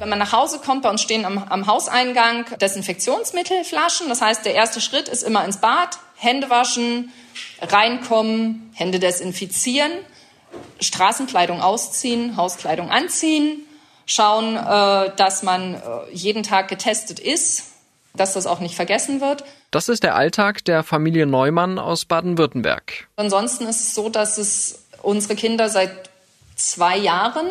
Wenn man nach Hause kommt, bei uns stehen am, am Hauseingang Desinfektionsmittelflaschen. Das heißt, der erste Schritt ist immer ins Bad, Hände waschen, reinkommen, Hände desinfizieren, Straßenkleidung ausziehen, Hauskleidung anziehen, schauen, äh, dass man äh, jeden Tag getestet ist, dass das auch nicht vergessen wird. Das ist der Alltag der Familie Neumann aus Baden-Württemberg. Ansonsten ist es so, dass es unsere Kinder seit zwei Jahren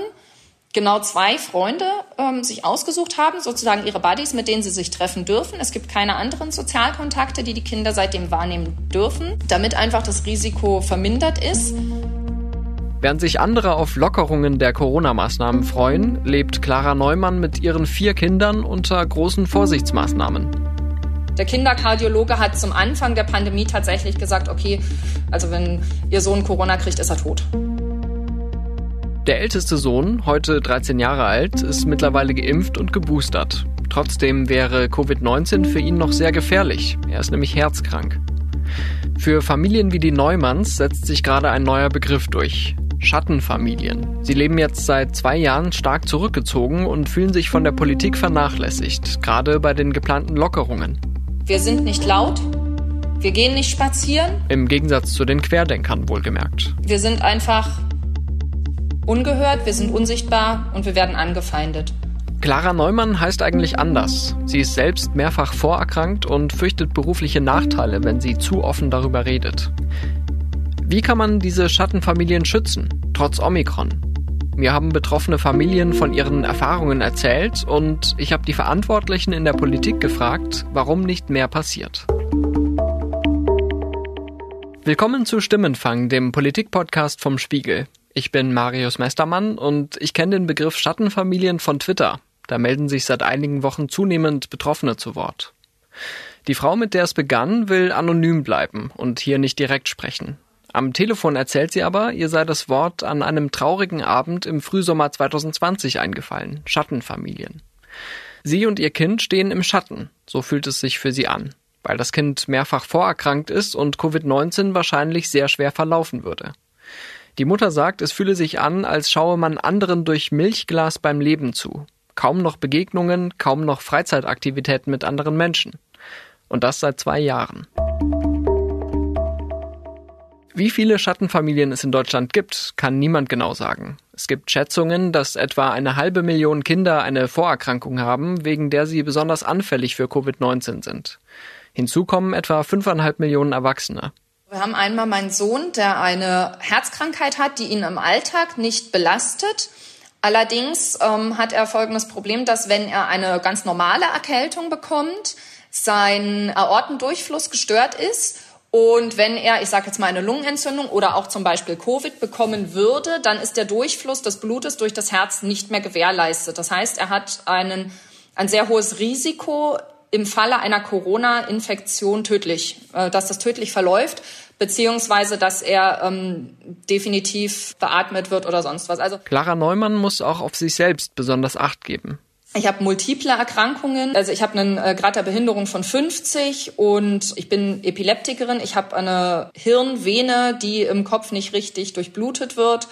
genau zwei Freunde ähm, sich ausgesucht haben, sozusagen ihre Buddies, mit denen sie sich treffen dürfen. Es gibt keine anderen Sozialkontakte, die die Kinder seitdem wahrnehmen dürfen, damit einfach das Risiko vermindert ist. Während sich andere auf Lockerungen der Corona-Maßnahmen freuen, lebt Clara Neumann mit ihren vier Kindern unter großen Vorsichtsmaßnahmen. Der Kinderkardiologe hat zum Anfang der Pandemie tatsächlich gesagt, okay, also wenn ihr Sohn Corona kriegt, ist er tot. Der älteste Sohn, heute 13 Jahre alt, ist mittlerweile geimpft und geboostert. Trotzdem wäre Covid-19 für ihn noch sehr gefährlich. Er ist nämlich herzkrank. Für Familien wie die Neumanns setzt sich gerade ein neuer Begriff durch. Schattenfamilien. Sie leben jetzt seit zwei Jahren stark zurückgezogen und fühlen sich von der Politik vernachlässigt, gerade bei den geplanten Lockerungen. Wir sind nicht laut, wir gehen nicht spazieren. Im Gegensatz zu den Querdenkern wohlgemerkt. Wir sind einfach ungehört, wir sind unsichtbar und wir werden angefeindet. Clara Neumann heißt eigentlich anders. Sie ist selbst mehrfach vorerkrankt und fürchtet berufliche Nachteile, wenn sie zu offen darüber redet. Wie kann man diese Schattenfamilien schützen, trotz Omikron? Mir haben betroffene Familien von ihren Erfahrungen erzählt und ich habe die Verantwortlichen in der Politik gefragt, warum nicht mehr passiert. Willkommen zu Stimmenfang, dem Politikpodcast vom Spiegel. Ich bin Marius Mestermann und ich kenne den Begriff Schattenfamilien von Twitter. Da melden sich seit einigen Wochen zunehmend Betroffene zu Wort. Die Frau, mit der es begann, will anonym bleiben und hier nicht direkt sprechen. Am Telefon erzählt sie aber, ihr sei das Wort an einem traurigen Abend im Frühsommer 2020 eingefallen. Schattenfamilien. Sie und ihr Kind stehen im Schatten. So fühlt es sich für sie an. Weil das Kind mehrfach vorerkrankt ist und Covid-19 wahrscheinlich sehr schwer verlaufen würde. Die Mutter sagt, es fühle sich an, als schaue man anderen durch Milchglas beim Leben zu. Kaum noch Begegnungen, kaum noch Freizeitaktivitäten mit anderen Menschen. Und das seit zwei Jahren. Wie viele Schattenfamilien es in Deutschland gibt, kann niemand genau sagen. Es gibt Schätzungen, dass etwa eine halbe Million Kinder eine Vorerkrankung haben, wegen der sie besonders anfällig für Covid-19 sind. Hinzu kommen etwa fünfeinhalb Millionen Erwachsene. Wir haben einmal meinen Sohn, der eine Herzkrankheit hat, die ihn im Alltag nicht belastet. Allerdings ähm, hat er folgendes Problem, dass wenn er eine ganz normale Erkältung bekommt, sein Aortendurchfluss gestört ist und wenn er, ich sage jetzt mal, eine Lungenentzündung oder auch zum Beispiel Covid bekommen würde, dann ist der Durchfluss des Blutes durch das Herz nicht mehr gewährleistet. Das heißt, er hat einen, ein sehr hohes Risiko im Falle einer Corona-Infektion tödlich, äh, dass das tödlich verläuft, beziehungsweise dass er ähm, definitiv beatmet wird oder sonst was. Also Clara Neumann muss auch auf sich selbst besonders Acht geben. Ich habe multiple Erkrankungen. Also ich habe einen äh, Grad der Behinderung von 50 und ich bin Epileptikerin. Ich habe eine Hirnvene, die im Kopf nicht richtig durchblutet wird.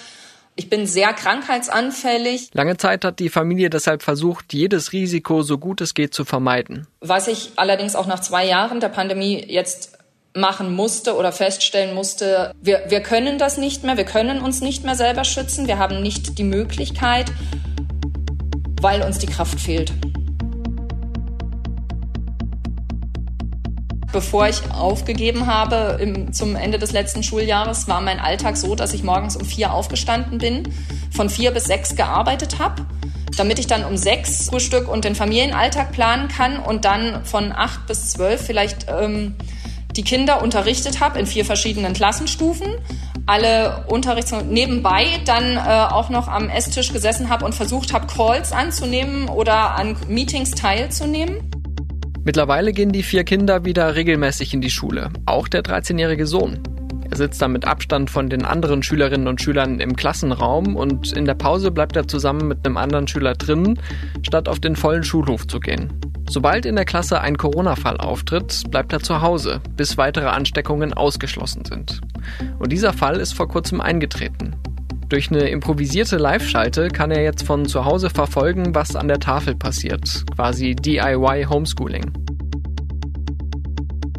Ich bin sehr krankheitsanfällig. Lange Zeit hat die Familie deshalb versucht, jedes Risiko so gut es geht zu vermeiden. Was ich allerdings auch nach zwei Jahren der Pandemie jetzt machen musste oder feststellen musste, wir, wir können das nicht mehr, wir können uns nicht mehr selber schützen, wir haben nicht die Möglichkeit weil uns die Kraft fehlt. Bevor ich aufgegeben habe im, zum Ende des letzten Schuljahres, war mein Alltag so, dass ich morgens um vier aufgestanden bin, von vier bis sechs gearbeitet habe, damit ich dann um sechs Frühstück und den Familienalltag planen kann und dann von acht bis zwölf vielleicht ähm, die Kinder unterrichtet habe in vier verschiedenen Klassenstufen alle Unterrichts nebenbei dann äh, auch noch am Esstisch gesessen habe und versucht habe, Calls anzunehmen oder an Meetings teilzunehmen. Mittlerweile gehen die vier Kinder wieder regelmäßig in die Schule, auch der 13-jährige Sohn. Er sitzt dann mit Abstand von den anderen Schülerinnen und Schülern im Klassenraum und in der Pause bleibt er zusammen mit einem anderen Schüler drinnen, statt auf den vollen Schulhof zu gehen. Sobald in der Klasse ein Corona-Fall auftritt, bleibt er zu Hause, bis weitere Ansteckungen ausgeschlossen sind. Und dieser Fall ist vor kurzem eingetreten. Durch eine improvisierte Live-Schalte kann er jetzt von zu Hause verfolgen, was an der Tafel passiert. Quasi DIY Homeschooling.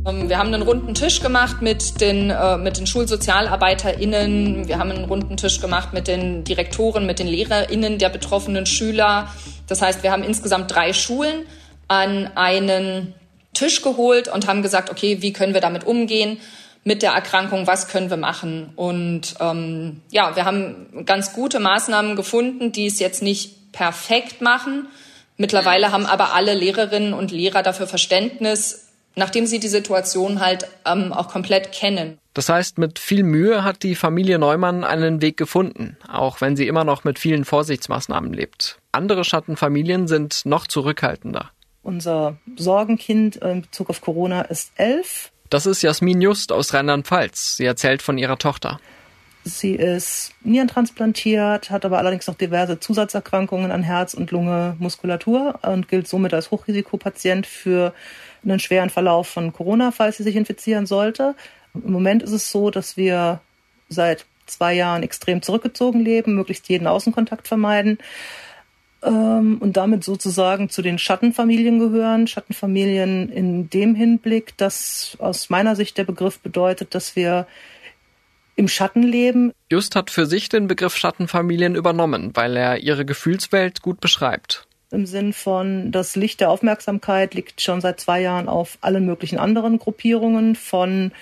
Ähm, wir haben einen runden Tisch gemacht mit den, äh, mit den SchulsozialarbeiterInnen. Wir haben einen runden Tisch gemacht mit den Direktoren, mit den LehrerInnen der betroffenen Schüler. Das heißt, wir haben insgesamt drei Schulen an einen Tisch geholt und haben gesagt, okay, wie können wir damit umgehen? Mit der Erkrankung, was können wir machen? Und ähm, ja, wir haben ganz gute Maßnahmen gefunden, die es jetzt nicht perfekt machen. Mittlerweile haben aber alle Lehrerinnen und Lehrer dafür Verständnis, nachdem sie die Situation halt ähm, auch komplett kennen. Das heißt, mit viel Mühe hat die Familie Neumann einen Weg gefunden, auch wenn sie immer noch mit vielen Vorsichtsmaßnahmen lebt. Andere Schattenfamilien sind noch zurückhaltender. Unser Sorgenkind in Bezug auf Corona ist elf. Das ist Jasmin Just aus Rheinland-Pfalz. Sie erzählt von ihrer Tochter. Sie ist nierentransplantiert, hat aber allerdings noch diverse Zusatzerkrankungen an Herz und Lunge, Muskulatur und gilt somit als Hochrisikopatient für einen schweren Verlauf von Corona, falls sie sich infizieren sollte. Im Moment ist es so, dass wir seit zwei Jahren extrem zurückgezogen leben, möglichst jeden Außenkontakt vermeiden ähm, und damit sozusagen zu den Schattenfamilien gehören. Schattenfamilien in dem Hinblick, dass aus meiner Sicht der Begriff bedeutet, dass wir im Schatten leben. Just hat für sich den Begriff Schattenfamilien übernommen, weil er ihre Gefühlswelt gut beschreibt. Im Sinn von, das Licht der Aufmerksamkeit liegt schon seit zwei Jahren auf allen möglichen anderen Gruppierungen von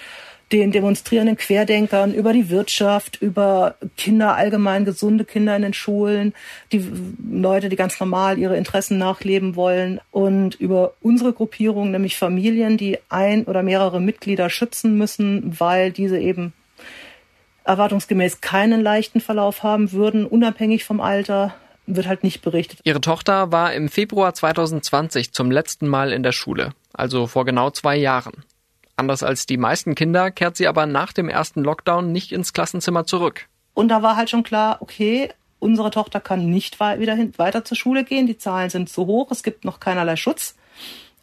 den demonstrierenden Querdenkern, über die Wirtschaft, über Kinder allgemein, gesunde Kinder in den Schulen, die Leute, die ganz normal ihre Interessen nachleben wollen und über unsere Gruppierung, nämlich Familien, die ein oder mehrere Mitglieder schützen müssen, weil diese eben erwartungsgemäß keinen leichten Verlauf haben würden, unabhängig vom Alter, wird halt nicht berichtet. Ihre Tochter war im Februar 2020 zum letzten Mal in der Schule, also vor genau zwei Jahren. Anders als die meisten Kinder kehrt sie aber nach dem ersten Lockdown nicht ins Klassenzimmer zurück. Und da war halt schon klar, okay, unsere Tochter kann nicht wieder hin, weiter zur Schule gehen. Die Zahlen sind zu hoch. Es gibt noch keinerlei Schutz.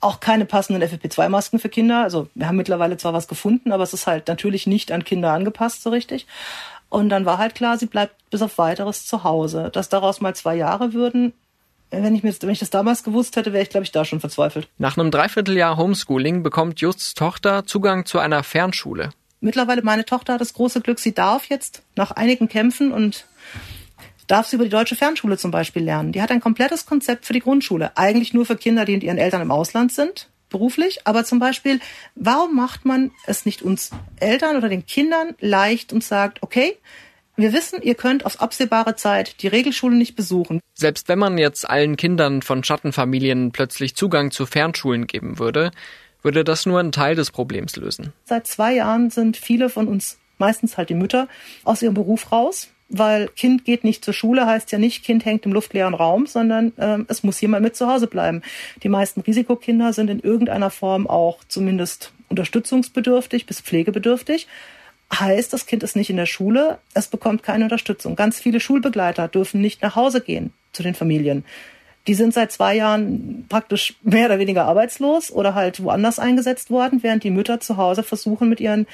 Auch keine passenden FFP2-Masken für Kinder. Also wir haben mittlerweile zwar was gefunden, aber es ist halt natürlich nicht an Kinder angepasst so richtig. Und dann war halt klar, sie bleibt bis auf weiteres zu Hause. Dass daraus mal zwei Jahre würden, wenn ich, mir, wenn ich das damals gewusst hätte, wäre ich, glaube ich, da schon verzweifelt. Nach einem Dreivierteljahr Homeschooling bekommt Justs Tochter Zugang zu einer Fernschule. Mittlerweile meine Tochter hat das große Glück, sie darf jetzt nach einigen Kämpfen und darf sie über die deutsche Fernschule zum Beispiel lernen. Die hat ein komplettes Konzept für die Grundschule. Eigentlich nur für Kinder, die mit ihren Eltern im Ausland sind, beruflich. Aber zum Beispiel, warum macht man es nicht uns Eltern oder den Kindern leicht und sagt, okay, wir wissen, ihr könnt auf absehbare Zeit die Regelschule nicht besuchen. Selbst wenn man jetzt allen Kindern von Schattenfamilien plötzlich Zugang zu Fernschulen geben würde, würde das nur einen Teil des Problems lösen. Seit zwei Jahren sind viele von uns, meistens halt die Mütter, aus ihrem Beruf raus, weil Kind geht nicht zur Schule, heißt ja nicht, Kind hängt im luftleeren Raum, sondern äh, es muss jemand mit zu Hause bleiben. Die meisten Risikokinder sind in irgendeiner Form auch zumindest unterstützungsbedürftig bis pflegebedürftig heißt, das Kind ist nicht in der Schule, es bekommt keine Unterstützung. Ganz viele Schulbegleiter dürfen nicht nach Hause gehen zu den Familien. Die sind seit zwei Jahren praktisch mehr oder weniger arbeitslos oder halt woanders eingesetzt worden, während die Mütter zu Hause versuchen, mit ihren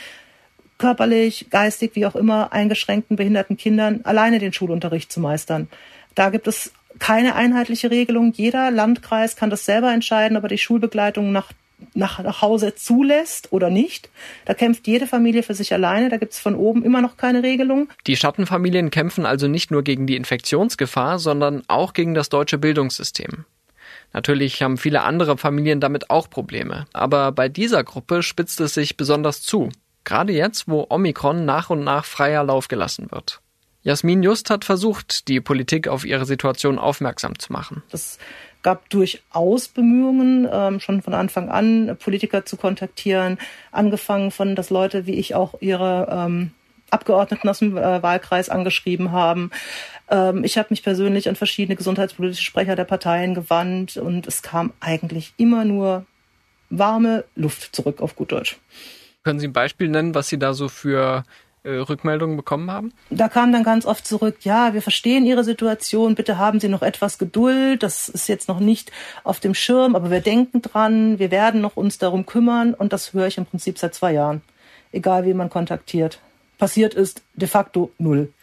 körperlich, geistig, wie auch immer eingeschränkten, behinderten Kindern alleine den Schulunterricht zu meistern. Da gibt es keine einheitliche Regelung. Jeder Landkreis kann das selber entscheiden, aber die Schulbegleitung nach nach, nach Hause zulässt oder nicht. Da kämpft jede Familie für sich alleine. Da gibt es von oben immer noch keine Regelung. Die Schattenfamilien kämpfen also nicht nur gegen die Infektionsgefahr, sondern auch gegen das deutsche Bildungssystem. Natürlich haben viele andere Familien damit auch Probleme. Aber bei dieser Gruppe spitzt es sich besonders zu. Gerade jetzt, wo Omikron nach und nach freier Lauf gelassen wird. Jasmin Just hat versucht, die Politik auf ihre Situation aufmerksam zu machen. Das gab durchaus Bemühungen, ähm, schon von Anfang an Politiker zu kontaktieren, angefangen von, dass Leute wie ich auch ihre ähm, Abgeordneten aus dem äh, Wahlkreis angeschrieben haben. Ähm, ich habe mich persönlich an verschiedene gesundheitspolitische Sprecher der Parteien gewandt und es kam eigentlich immer nur warme Luft zurück auf gut Deutsch. Können Sie ein Beispiel nennen, was Sie da so für äh, Rückmeldungen bekommen haben? Da kam dann ganz oft zurück, ja, wir verstehen Ihre Situation, bitte haben Sie noch etwas Geduld, das ist jetzt noch nicht auf dem Schirm, aber wir denken dran, wir werden noch uns darum kümmern und das höre ich im Prinzip seit zwei Jahren, egal wie man kontaktiert. Passiert ist de facto null.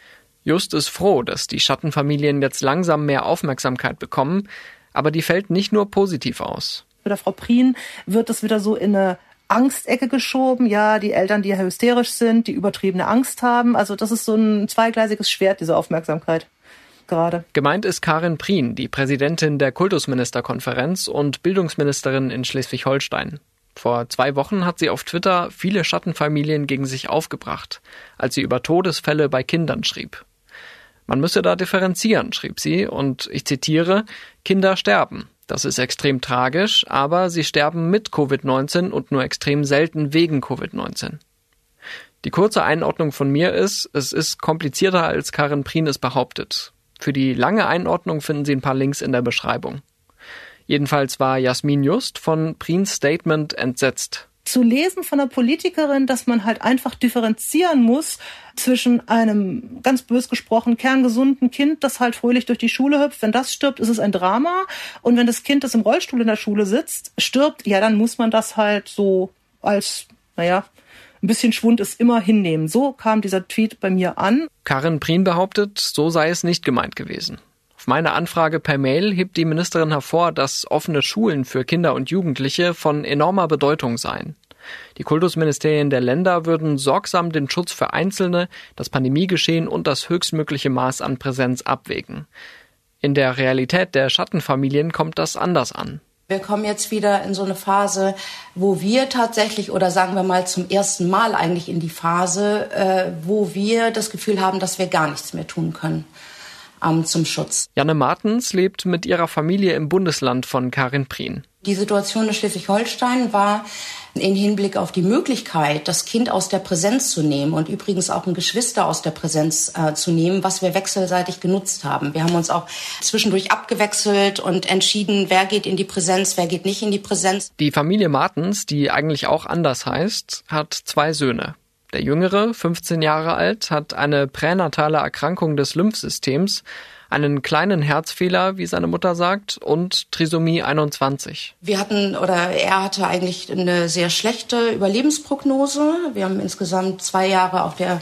Just ist froh, dass die Schattenfamilien jetzt langsam mehr Aufmerksamkeit bekommen, aber die fällt nicht nur positiv aus. Bei der Frau Prien wird es wieder so in eine Angstecke geschoben. Ja, die Eltern, die hysterisch sind, die übertriebene Angst haben. Also das ist so ein zweigleisiges Schwert, diese Aufmerksamkeit. Gerade. Gemeint ist Karin Prien, die Präsidentin der Kultusministerkonferenz und Bildungsministerin in Schleswig-Holstein. Vor zwei Wochen hat sie auf Twitter viele Schattenfamilien gegen sich aufgebracht, als sie über Todesfälle bei Kindern schrieb. Man müsse da differenzieren, schrieb sie, und ich zitiere, Kinder sterben. Das ist extrem tragisch, aber sie sterben mit Covid-19 und nur extrem selten wegen Covid-19. Die kurze Einordnung von mir ist, es ist komplizierter als Karin Prien es behauptet. Für die lange Einordnung finden Sie ein paar Links in der Beschreibung. Jedenfalls war Jasmin Just von Prins Statement entsetzt zu lesen von einer Politikerin, dass man halt einfach differenzieren muss zwischen einem ganz bös gesprochen kerngesunden Kind, das halt fröhlich durch die Schule hüpft. Wenn das stirbt, ist es ein Drama. Und wenn das Kind, das im Rollstuhl in der Schule sitzt, stirbt, ja, dann muss man das halt so als, naja, ein bisschen Schwund ist immer hinnehmen. So kam dieser Tweet bei mir an. Karin Prien behauptet, so sei es nicht gemeint gewesen. Meine Anfrage per Mail hebt die Ministerin hervor, dass offene Schulen für Kinder und Jugendliche von enormer Bedeutung seien. Die Kultusministerien der Länder würden sorgsam den Schutz für Einzelne, das Pandemiegeschehen und das höchstmögliche Maß an Präsenz abwägen. In der Realität der Schattenfamilien kommt das anders an. Wir kommen jetzt wieder in so eine Phase, wo wir tatsächlich, oder sagen wir mal zum ersten Mal eigentlich in die Phase, äh, wo wir das Gefühl haben, dass wir gar nichts mehr tun können zum Schutz. Janne Martens lebt mit ihrer Familie im Bundesland von Karin Prien. Die Situation in Schleswig-Holstein war in Hinblick auf die Möglichkeit, das Kind aus der Präsenz zu nehmen und übrigens auch ein Geschwister aus der Präsenz äh, zu nehmen, was wir wechselseitig genutzt haben. Wir haben uns auch zwischendurch abgewechselt und entschieden, wer geht in die Präsenz, wer geht nicht in die Präsenz. Die Familie Martens, die eigentlich auch anders heißt, hat zwei Söhne. Der Jüngere, 15 Jahre alt, hat eine pränatale Erkrankung des Lymphsystems, einen kleinen Herzfehler, wie seine Mutter sagt, und Trisomie 21. Wir hatten oder er hatte eigentlich eine sehr schlechte Überlebensprognose. Wir haben insgesamt zwei Jahre auf der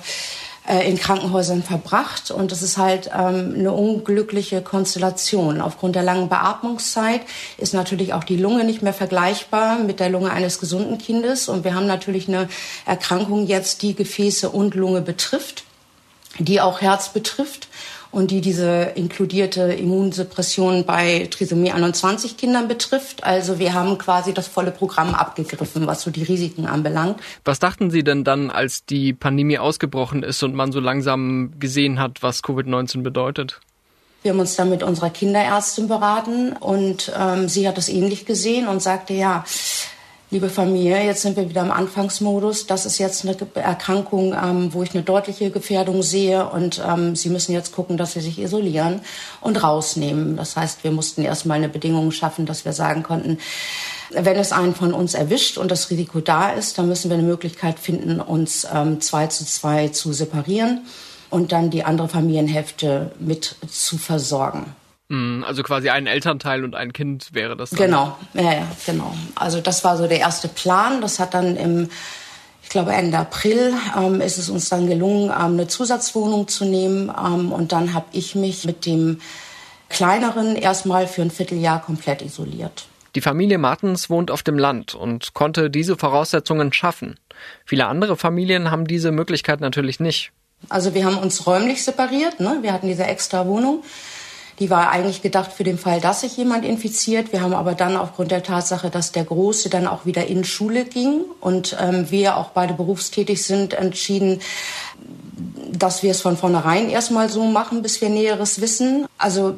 äh, in Krankenhäusern verbracht. Und das ist halt ähm, eine unglückliche Konstellation. Aufgrund der langen Beatmungszeit ist natürlich auch die Lunge nicht mehr vergleichbar mit der Lunge eines gesunden Kindes. Und wir haben natürlich eine Erkrankung jetzt, die Gefäße und Lunge betrifft, die auch Herz betrifft und die diese inkludierte Immunsuppression bei Trisomie 21 Kindern betrifft. Also wir haben quasi das volle Programm abgegriffen, was so die Risiken anbelangt. Was dachten Sie denn dann, als die Pandemie ausgebrochen ist und man so langsam gesehen hat, was Covid-19 bedeutet? Wir haben uns dann mit unserer Kinderärztin beraten und ähm, sie hat das ähnlich gesehen und sagte, ja, liebe Familie, jetzt sind wir wieder im Anfangsmodus. Das ist jetzt eine Erkrankung, ähm, wo ich eine deutliche Gefährdung sehe und ähm, Sie müssen jetzt gucken, dass Sie sich isolieren und rausnehmen. Das heißt, wir mussten erstmal eine Bedingung schaffen, dass wir sagen konnten, wenn es einen von uns erwischt und das Risiko da ist, dann müssen wir eine Möglichkeit finden, uns ähm, zwei zu zwei zu separieren und dann die andere Familienhälfte mit zu versorgen. Mm, also quasi ein Elternteil und ein Kind wäre das. Dann. Genau, ja, ja, genau. Also das war so der erste Plan. Das hat dann im, ich glaube Ende April ähm, ist es uns dann gelungen, ähm, eine Zusatzwohnung zu nehmen. Ähm, und dann habe ich mich mit dem kleineren erstmal für ein Vierteljahr komplett isoliert. Die Familie Martens wohnt auf dem Land und konnte diese Voraussetzungen schaffen. Viele andere Familien haben diese Möglichkeit natürlich nicht. Also wir haben uns räumlich separiert. Ne? Wir hatten diese extra Wohnung. Die war eigentlich gedacht für den Fall, dass sich jemand infiziert. Wir haben aber dann aufgrund der Tatsache, dass der Große dann auch wieder in Schule ging und ähm, wir auch beide berufstätig sind, entschieden, dass wir es von vornherein erstmal so machen, bis wir Näheres wissen. Also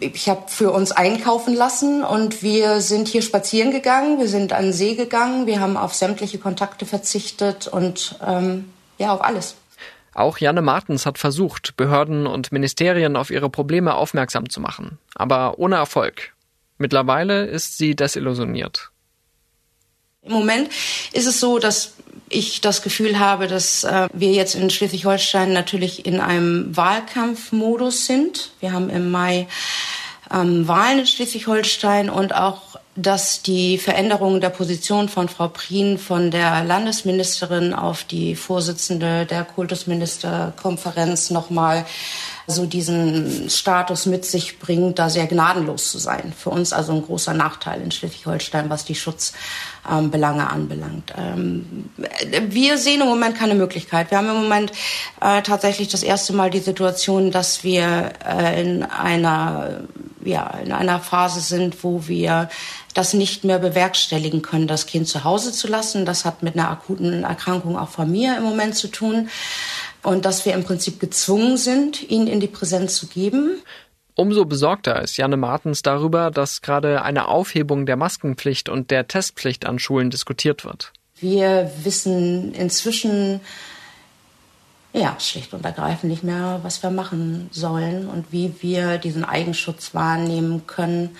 ich habe für uns einkaufen lassen und wir sind hier spazieren gegangen, wir sind an den See gegangen, wir haben auf sämtliche Kontakte verzichtet und ähm, ja, auf alles. Auch Janne Martens hat versucht, Behörden und Ministerien auf ihre Probleme aufmerksam zu machen, aber ohne Erfolg. Mittlerweile ist sie desillusioniert. Im Moment ist es so, dass ich das Gefühl habe, dass äh, wir jetzt in Schleswig-Holstein natürlich in einem Wahlkampfmodus sind. Wir haben im Mai ähm, Wahlen in Schleswig-Holstein und auch dass die Veränderung der Position von Frau Prien von der Landesministerin auf die Vorsitzende der Kultusministerkonferenz nochmal so diesen Status mit sich bringt, da sehr gnadenlos zu sein. Für uns also ein großer Nachteil in Schleswig-Holstein, was die Schutzbelange ähm, anbelangt. Ähm, wir sehen im Moment keine Möglichkeit. Wir haben im Moment äh, tatsächlich das erste Mal die Situation, dass wir äh, in einer ja, in einer Phase sind, wo wir das nicht mehr bewerkstelligen können, das Kind zu Hause zu lassen. Das hat mit einer akuten Erkrankung auch von mir im Moment zu tun und dass wir im Prinzip gezwungen sind, ihn in die Präsenz zu geben. Umso besorgter ist Janne Martens darüber, dass gerade eine Aufhebung der Maskenpflicht und der Testpflicht an Schulen diskutiert wird. Wir wissen inzwischen ja, schlicht und ergreifend nicht mehr, was wir machen sollen und wie wir diesen Eigenschutz wahrnehmen können,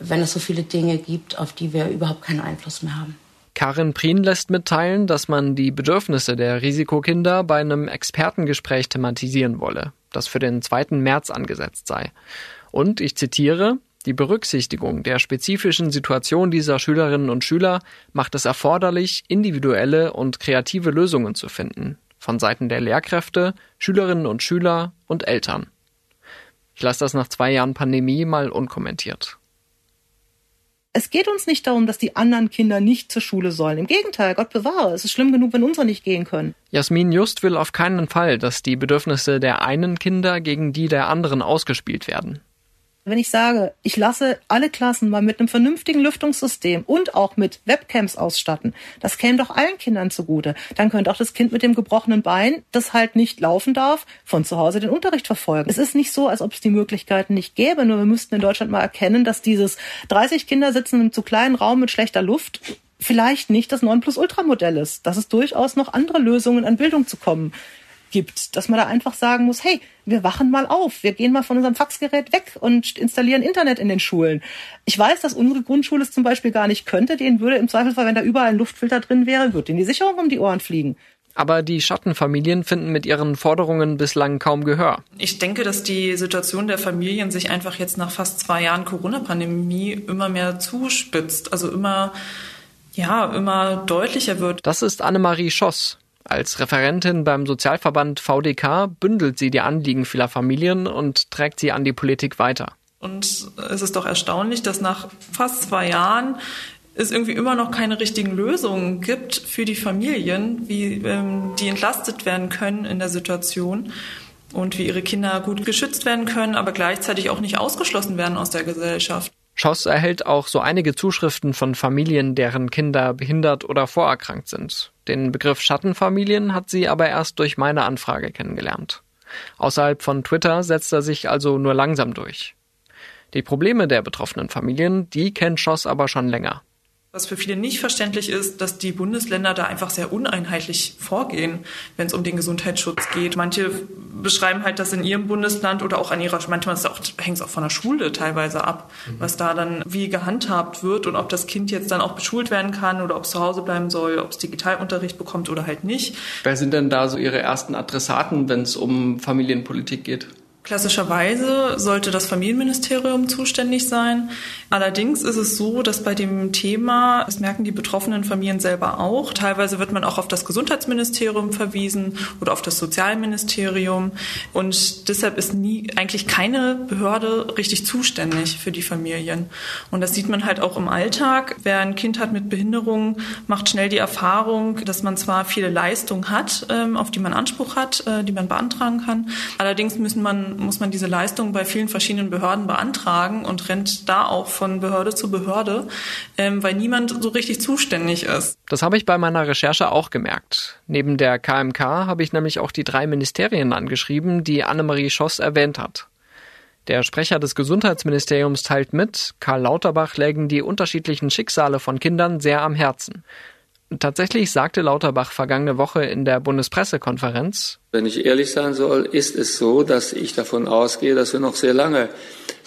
wenn es so viele Dinge gibt, auf die wir überhaupt keinen Einfluss mehr haben. Karin Prien lässt mitteilen, dass man die Bedürfnisse der Risikokinder bei einem Expertengespräch thematisieren wolle, das für den 2. März angesetzt sei. Und ich zitiere, die Berücksichtigung der spezifischen Situation dieser Schülerinnen und Schüler macht es erforderlich, individuelle und kreative Lösungen zu finden, von Seiten der Lehrkräfte, Schülerinnen und Schüler und Eltern. Ich lasse das nach zwei Jahren Pandemie mal unkommentiert. Es geht uns nicht darum, dass die anderen Kinder nicht zur Schule sollen. Im Gegenteil, Gott bewahre, es ist schlimm genug, wenn unsere nicht gehen können. Jasmin Just will auf keinen Fall, dass die Bedürfnisse der einen Kinder gegen die der anderen ausgespielt werden. Wenn ich sage, ich lasse alle Klassen mal mit einem vernünftigen Lüftungssystem und auch mit Webcams ausstatten, das käme doch allen Kindern zugute. Dann könnte auch das Kind mit dem gebrochenen Bein, das halt nicht laufen darf, von zu Hause den Unterricht verfolgen. Es ist nicht so, als ob es die Möglichkeiten nicht gäbe, nur wir müssten in Deutschland mal erkennen, dass dieses 30 Kinder sitzen in einem zu kleinen Raum mit schlechter Luft vielleicht nicht das Nonplusultra-Modell ist, dass es durchaus noch andere Lösungen an Bildung zu kommen gibt, dass man da einfach sagen muss, hey, wir wachen mal auf, wir gehen mal von unserem Faxgerät weg und installieren Internet in den Schulen. Ich weiß, dass unsere Grundschule es zum Beispiel gar nicht könnte, denen würde im Zweifelsfall, wenn da überall ein Luftfilter drin wäre, würde denen die Sicherung um die Ohren fliegen. Aber die Schattenfamilien finden mit ihren Forderungen bislang kaum Gehör. Ich denke, dass die Situation der Familien sich einfach jetzt nach fast zwei Jahren Corona-Pandemie immer mehr zuspitzt, also immer, ja, immer deutlicher wird. Das ist Annemarie Schoss. Als Referentin beim Sozialverband VDK bündelt sie die Anliegen vieler Familien und trägt sie an die Politik weiter. Und es ist doch erstaunlich, dass nach fast zwei Jahren es irgendwie immer noch keine richtigen Lösungen gibt für die Familien, wie ähm, die entlastet werden können in der Situation und wie ihre Kinder gut geschützt werden können, aber gleichzeitig auch nicht ausgeschlossen werden aus der Gesellschaft. Schoss erhält auch so einige Zuschriften von Familien, deren Kinder behindert oder vorerkrankt sind. Den Begriff Schattenfamilien hat sie aber erst durch meine Anfrage kennengelernt. Außerhalb von Twitter setzt er sich also nur langsam durch. Die Probleme der betroffenen Familien, die kennt Schoss aber schon länger. Was für viele nicht verständlich ist, dass die Bundesländer da einfach sehr uneinheitlich vorgehen, wenn es um den Gesundheitsschutz geht. Manche beschreiben halt das in ihrem Bundesland oder auch an ihrer, manchmal hängt es auch von der Schule teilweise ab, mhm. was da dann wie gehandhabt wird und ob das Kind jetzt dann auch beschult werden kann oder ob es zu Hause bleiben soll, ob es Digitalunterricht bekommt oder halt nicht. Wer sind denn da so Ihre ersten Adressaten, wenn es um Familienpolitik geht? Klassischerweise sollte das Familienministerium zuständig sein. Allerdings ist es so, dass bei dem Thema, das merken die betroffenen Familien selber auch, teilweise wird man auch auf das Gesundheitsministerium verwiesen oder auf das Sozialministerium. Und deshalb ist nie eigentlich keine Behörde richtig zuständig für die Familien. Und das sieht man halt auch im Alltag. Wer ein Kind hat mit Behinderung, macht schnell die Erfahrung, dass man zwar viele Leistungen hat, ähm, auf die man Anspruch hat, äh, die man beantragen kann. Allerdings müssen man muss man diese Leistung bei vielen verschiedenen Behörden beantragen und rennt da auch von Behörde zu Behörde, ähm, weil niemand so richtig zuständig ist. Das habe ich bei meiner Recherche auch gemerkt. Neben der KMK habe ich nämlich auch die drei Ministerien angeschrieben, die Annemarie Schoss erwähnt hat. Der Sprecher des Gesundheitsministeriums teilt mit, Karl Lauterbach lägen die unterschiedlichen Schicksale von Kindern sehr am Herzen. Tatsächlich sagte Lauterbach vergangene Woche in der Bundespressekonferenz, wenn ich ehrlich sein soll, ist es so, dass ich davon ausgehe, dass wir noch sehr lange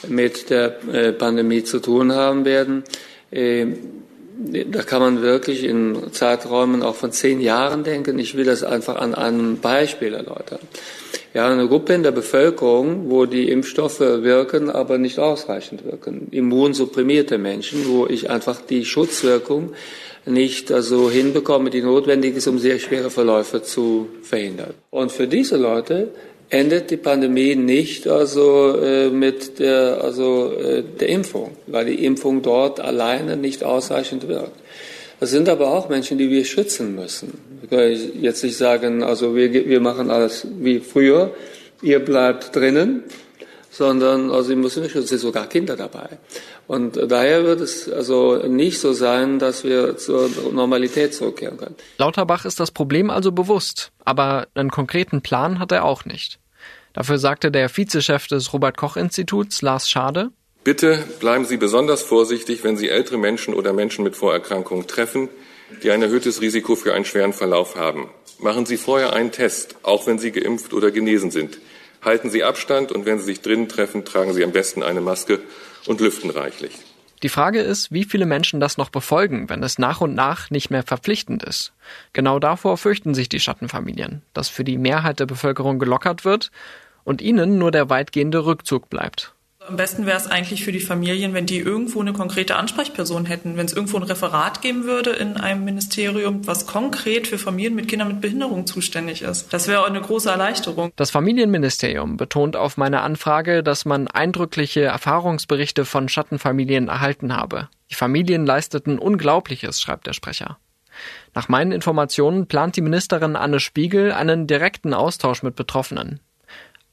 mit der äh, Pandemie zu tun haben werden. Ähm, da kann man wirklich in Zeiträumen auch von zehn Jahren denken. Ich will das einfach an einem Beispiel erläutern. Ja, eine Gruppe in der Bevölkerung, wo die Impfstoffe wirken, aber nicht ausreichend wirken. Immunsupprimierte Menschen, wo ich einfach die Schutzwirkung nicht also hinbekomme, die notwendig ist, um sehr schwere Verläufe zu verhindern. Und für diese Leute endet die Pandemie nicht also äh, mit der also äh, der Impfung, weil die Impfung dort alleine nicht ausreichend wirkt. Das sind aber auch Menschen, die wir schützen müssen. Wir können jetzt nicht sagen, also wir, wir machen alles wie früher, ihr bleibt drinnen, sondern also sie müssen schützen, es sind sogar Kinder dabei. Und daher wird es also nicht so sein, dass wir zur Normalität zurückkehren können. Lauterbach ist das Problem also bewusst, aber einen konkreten Plan hat er auch nicht. Dafür sagte der Vizechef des Robert Koch Instituts, Lars Schade, Bitte bleiben Sie besonders vorsichtig, wenn Sie ältere Menschen oder Menschen mit Vorerkrankungen treffen, die ein erhöhtes Risiko für einen schweren Verlauf haben. Machen Sie vorher einen Test, auch wenn Sie geimpft oder genesen sind. Halten Sie Abstand und wenn Sie sich drinnen treffen, tragen Sie am besten eine Maske und lüften reichlich. Die Frage ist, wie viele Menschen das noch befolgen, wenn es nach und nach nicht mehr verpflichtend ist. Genau davor fürchten sich die Schattenfamilien, dass für die Mehrheit der Bevölkerung gelockert wird und ihnen nur der weitgehende Rückzug bleibt. Am besten wäre es eigentlich für die Familien, wenn die irgendwo eine konkrete Ansprechperson hätten, wenn es irgendwo ein Referat geben würde in einem Ministerium, was konkret für Familien mit Kindern mit Behinderung zuständig ist. Das wäre eine große Erleichterung. Das Familienministerium betont auf meine Anfrage, dass man eindrückliche Erfahrungsberichte von Schattenfamilien erhalten habe. Die Familien leisteten Unglaubliches, schreibt der Sprecher. Nach meinen Informationen plant die Ministerin Anne Spiegel einen direkten Austausch mit Betroffenen.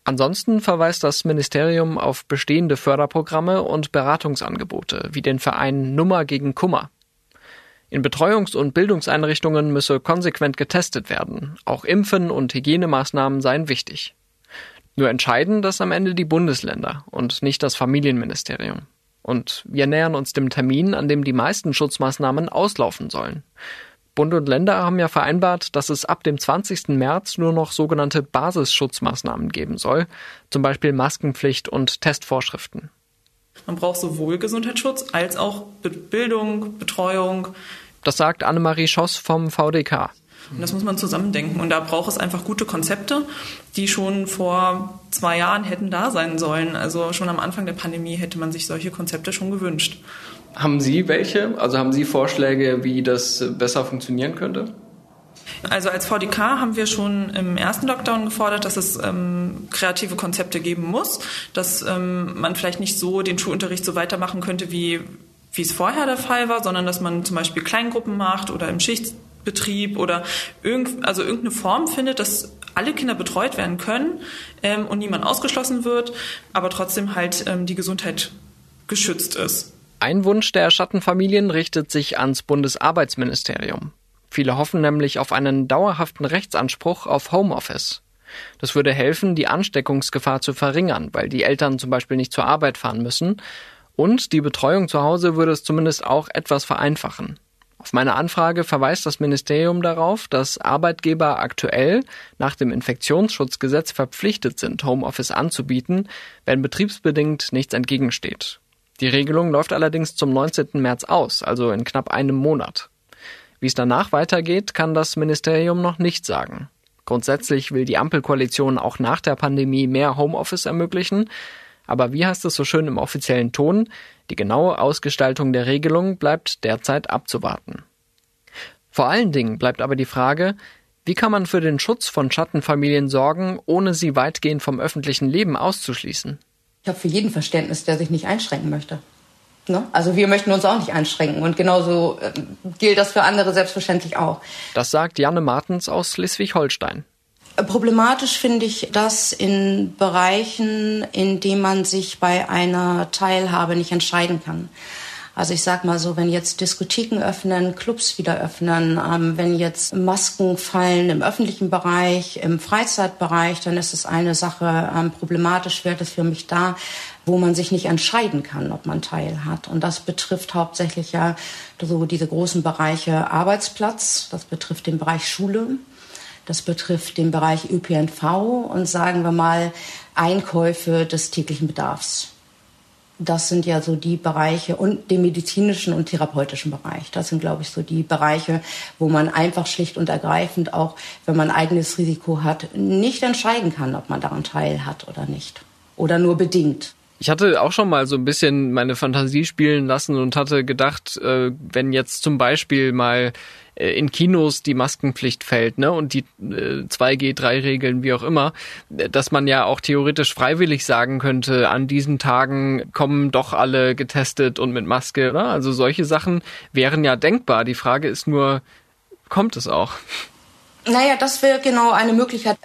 Ansonsten verweist das Ministerium auf bestehende Förderprogramme und Beratungsangebote, wie den Verein Nummer gegen Kummer. In Betreuungs- und Bildungseinrichtungen müsse konsequent getestet werden. Auch Impfen und Hygienemaßnahmen seien wichtig. Nur entscheiden das am Ende die Bundesländer und nicht das Familienministerium. Und wir nähern uns dem Termin, an dem die meisten Schutzmaßnahmen auslaufen sollen. Bund und Länder haben ja vereinbart, dass es ab dem 20. März nur noch sogenannte Basisschutzmaßnahmen geben soll, zum Beispiel Maskenpflicht und Testvorschriften. Man braucht sowohl Gesundheitsschutz als auch Bildung, Betreuung. Das sagt Annemarie Schoss vom VDK. Und das muss man zusammendenken. Und da braucht es einfach gute Konzepte, die schon vor zwei Jahren hätten da sein sollen. Also schon am Anfang der Pandemie hätte man sich solche Konzepte schon gewünscht. Haben Sie welche? Also haben Sie Vorschläge, wie das besser funktionieren könnte? Also als VDK haben wir schon im ersten Lockdown gefordert, dass es ähm, kreative Konzepte geben muss, dass ähm, man vielleicht nicht so den Schulunterricht so weitermachen könnte, wie, wie es vorher der Fall war, sondern dass man zum Beispiel Kleingruppen macht oder im Schichtbetrieb oder irgend, also irgendeine Form findet, dass alle Kinder betreut werden können ähm, und niemand ausgeschlossen wird, aber trotzdem halt ähm, die Gesundheit geschützt ist. Ein Wunsch der Schattenfamilien richtet sich ans Bundesarbeitsministerium. Viele hoffen nämlich auf einen dauerhaften Rechtsanspruch auf Homeoffice. Das würde helfen, die Ansteckungsgefahr zu verringern, weil die Eltern zum Beispiel nicht zur Arbeit fahren müssen. Und die Betreuung zu Hause würde es zumindest auch etwas vereinfachen. Auf meine Anfrage verweist das Ministerium darauf, dass Arbeitgeber aktuell nach dem Infektionsschutzgesetz verpflichtet sind, Homeoffice anzubieten, wenn betriebsbedingt nichts entgegensteht. Die Regelung läuft allerdings zum 19. März aus, also in knapp einem Monat. Wie es danach weitergeht, kann das Ministerium noch nicht sagen. Grundsätzlich will die Ampelkoalition auch nach der Pandemie mehr Homeoffice ermöglichen, aber wie heißt es so schön im offiziellen Ton, die genaue Ausgestaltung der Regelung bleibt derzeit abzuwarten. Vor allen Dingen bleibt aber die Frage, wie kann man für den Schutz von Schattenfamilien sorgen, ohne sie weitgehend vom öffentlichen Leben auszuschließen? Ich habe für jeden Verständnis, der sich nicht einschränken möchte. Ne? Also wir möchten uns auch nicht einschränken und genauso äh, gilt das für andere selbstverständlich auch. Das sagt Janne Martens aus Schleswig-Holstein. Problematisch finde ich das in Bereichen, in denen man sich bei einer Teilhabe nicht entscheiden kann. Also ich sag mal so, wenn jetzt Diskotheken öffnen, Clubs wieder öffnen, ähm, wenn jetzt Masken fallen im öffentlichen Bereich, im Freizeitbereich, dann ist es eine Sache. Ähm, problematisch wird es für mich da, wo man sich nicht entscheiden kann, ob man teil hat. Und das betrifft hauptsächlich ja so diese großen Bereiche Arbeitsplatz, das betrifft den Bereich Schule, das betrifft den Bereich ÖPNV und sagen wir mal Einkäufe des täglichen Bedarfs. Das sind ja so die Bereiche und den medizinischen und therapeutischen Bereich. Das sind, glaube ich, so die Bereiche, wo man einfach schlicht und ergreifend auch, wenn man eigenes Risiko hat, nicht entscheiden kann, ob man daran teil hat oder nicht. Oder nur bedingt. Ich hatte auch schon mal so ein bisschen meine Fantasie spielen lassen und hatte gedacht, äh, wenn jetzt zum Beispiel mal in Kinos die Maskenpflicht fällt, ne, und die äh, 2G, 3-Regeln, wie auch immer, dass man ja auch theoretisch freiwillig sagen könnte, an diesen Tagen kommen doch alle getestet und mit Maske, oder? Also solche Sachen wären ja denkbar. Die Frage ist nur, kommt es auch? Naja, das wäre genau eine Möglichkeit.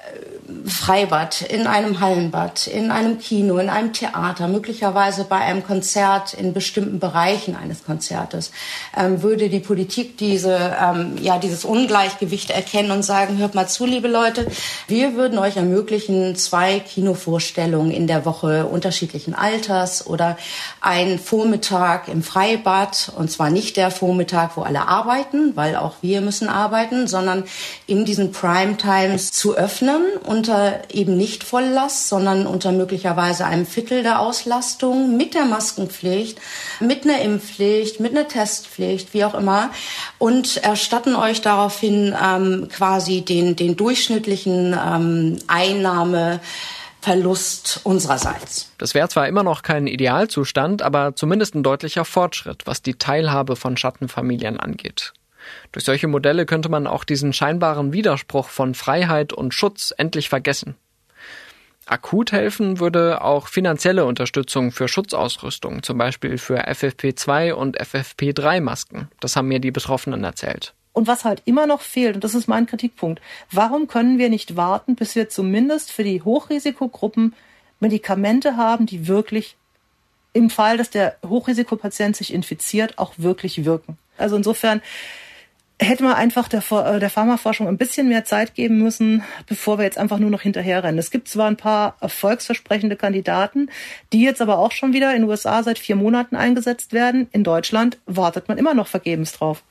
Freibad, in einem Hallenbad, in einem Kino, in einem Theater, möglicherweise bei einem Konzert in bestimmten Bereichen eines Konzertes, ähm, würde die Politik diese, ähm, ja, dieses Ungleichgewicht erkennen und sagen, hört mal zu, liebe Leute, wir würden euch ermöglichen, zwei Kinovorstellungen in der Woche unterschiedlichen Alters oder ein Vormittag im Freibad, und zwar nicht der Vormittag, wo alle arbeiten, weil auch wir müssen arbeiten, sondern in diesen Prime Times zu öffnen unter eben nicht Volllast, sondern unter möglicherweise einem Viertel der Auslastung mit der Maskenpflicht, mit einer Impfpflicht, mit einer Testpflicht, wie auch immer, und erstatten euch daraufhin ähm, quasi den, den durchschnittlichen ähm, Einnahmeverlust unsererseits. Das wäre zwar immer noch kein Idealzustand, aber zumindest ein deutlicher Fortschritt, was die Teilhabe von Schattenfamilien angeht. Durch solche Modelle könnte man auch diesen scheinbaren Widerspruch von Freiheit und Schutz endlich vergessen. Akut helfen würde auch finanzielle Unterstützung für Schutzausrüstung, zum Beispiel für FFP2 und FFP3-Masken. Das haben mir die Betroffenen erzählt. Und was halt immer noch fehlt, und das ist mein Kritikpunkt, warum können wir nicht warten, bis wir zumindest für die Hochrisikogruppen Medikamente haben, die wirklich im Fall, dass der Hochrisikopatient sich infiziert, auch wirklich wirken? Also insofern hätte man einfach der, äh, der Pharmaforschung ein bisschen mehr Zeit geben müssen, bevor wir jetzt einfach nur noch hinterherrennen. Es gibt zwar ein paar erfolgsversprechende Kandidaten, die jetzt aber auch schon wieder in den USA seit vier Monaten eingesetzt werden. In Deutschland wartet man immer noch vergebens drauf.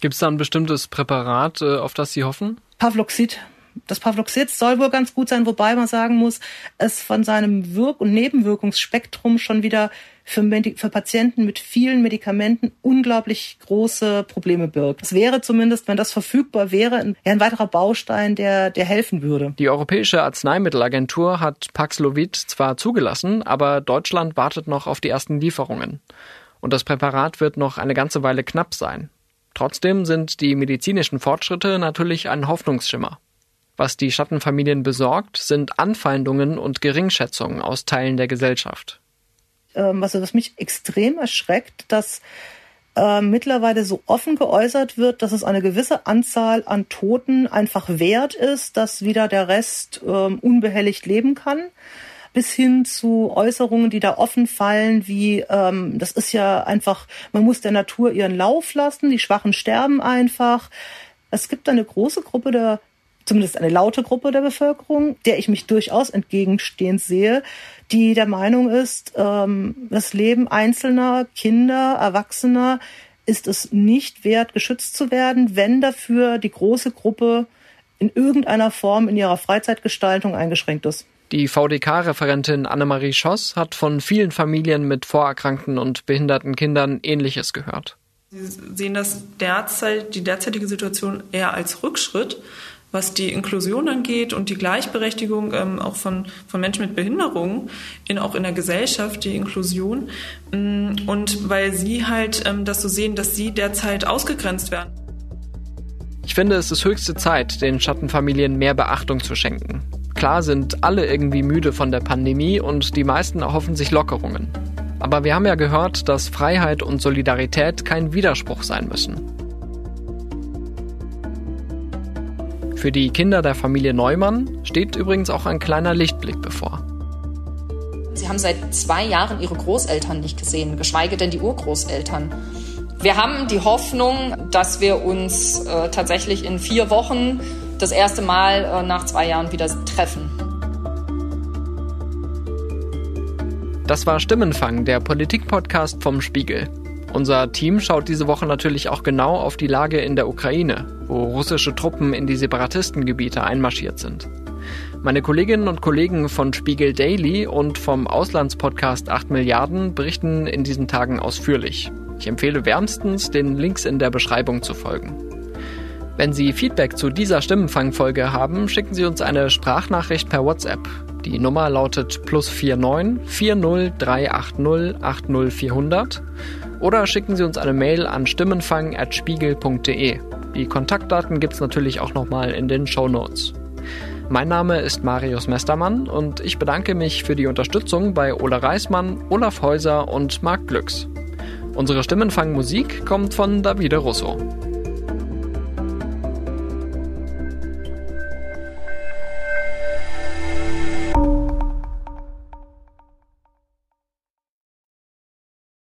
Gibt es da ein bestimmtes Präparat, äh, auf das Sie hoffen? Pavloxid. Das Pavloxid soll wohl ganz gut sein, wobei man sagen muss, es von seinem Wirk- und Nebenwirkungsspektrum schon wieder für, für Patienten mit vielen Medikamenten unglaublich große Probleme birgt. Es wäre zumindest, wenn das verfügbar wäre, ein, ein weiterer Baustein, der, der helfen würde. Die Europäische Arzneimittelagentur hat Paxlovid zwar zugelassen, aber Deutschland wartet noch auf die ersten Lieferungen. Und das Präparat wird noch eine ganze Weile knapp sein. Trotzdem sind die medizinischen Fortschritte natürlich ein Hoffnungsschimmer. Was die Schattenfamilien besorgt, sind Anfeindungen und Geringschätzungen aus Teilen der Gesellschaft. Ähm, was, mich extrem erschreckt, dass äh, mittlerweile so offen geäußert wird, dass es eine gewisse Anzahl an Toten einfach wert ist, dass wieder der Rest äh, unbehelligt leben kann bis hin zu Äußerungen, die da offen fallen, wie ähm, das ist ja einfach, man muss der Natur ihren Lauf lassen, die Schwachen sterben einfach. Es gibt eine große Gruppe der zumindest eine laute Gruppe der Bevölkerung, der ich mich durchaus entgegenstehend sehe, die der Meinung ist, ähm, das Leben einzelner Kinder, Erwachsener ist es nicht wert, geschützt zu werden, wenn dafür die große Gruppe in irgendeiner Form in ihrer Freizeitgestaltung eingeschränkt ist. Die VDK-Referentin Annemarie Schoss hat von vielen Familien mit vorerkrankten und behinderten Kindern Ähnliches gehört. Sie sehen das derzeit, die derzeitige Situation eher als Rückschritt, was die Inklusion angeht und die Gleichberechtigung ähm, auch von, von Menschen mit Behinderungen, in, auch in der Gesellschaft, die Inklusion. Mm, und weil sie halt ähm, das so sehen, dass sie derzeit ausgegrenzt werden. Ich finde, es ist höchste Zeit, den Schattenfamilien mehr Beachtung zu schenken. Klar sind alle irgendwie müde von der Pandemie und die meisten erhoffen sich Lockerungen. Aber wir haben ja gehört, dass Freiheit und Solidarität kein Widerspruch sein müssen. Für die Kinder der Familie Neumann steht übrigens auch ein kleiner Lichtblick bevor. Sie haben seit zwei Jahren ihre Großeltern nicht gesehen, geschweige denn die Urgroßeltern. Wir haben die Hoffnung, dass wir uns äh, tatsächlich in vier Wochen das erste Mal äh, nach zwei Jahren wieder treffen. Das war Stimmenfang, der Politik-Podcast vom Spiegel. Unser Team schaut diese Woche natürlich auch genau auf die Lage in der Ukraine, wo russische Truppen in die Separatistengebiete einmarschiert sind. Meine Kolleginnen und Kollegen von Spiegel Daily und vom Auslandspodcast 8 Milliarden berichten in diesen Tagen ausführlich. Ich empfehle wärmstens, den Links in der Beschreibung zu folgen. Wenn Sie Feedback zu dieser Stimmenfangfolge haben, schicken Sie uns eine Sprachnachricht per WhatsApp. Die Nummer lautet plus 49 40 380 80 400 oder schicken Sie uns eine Mail an stimmenfang.spiegel.de. Die Kontaktdaten gibt's natürlich auch nochmal in den Show Notes. Mein Name ist Marius Mestermann und ich bedanke mich für die Unterstützung bei Ole Reismann, Olaf Häuser und Marc Glücks. Unsere Stimmenfangmusik kommt von Davide Russo.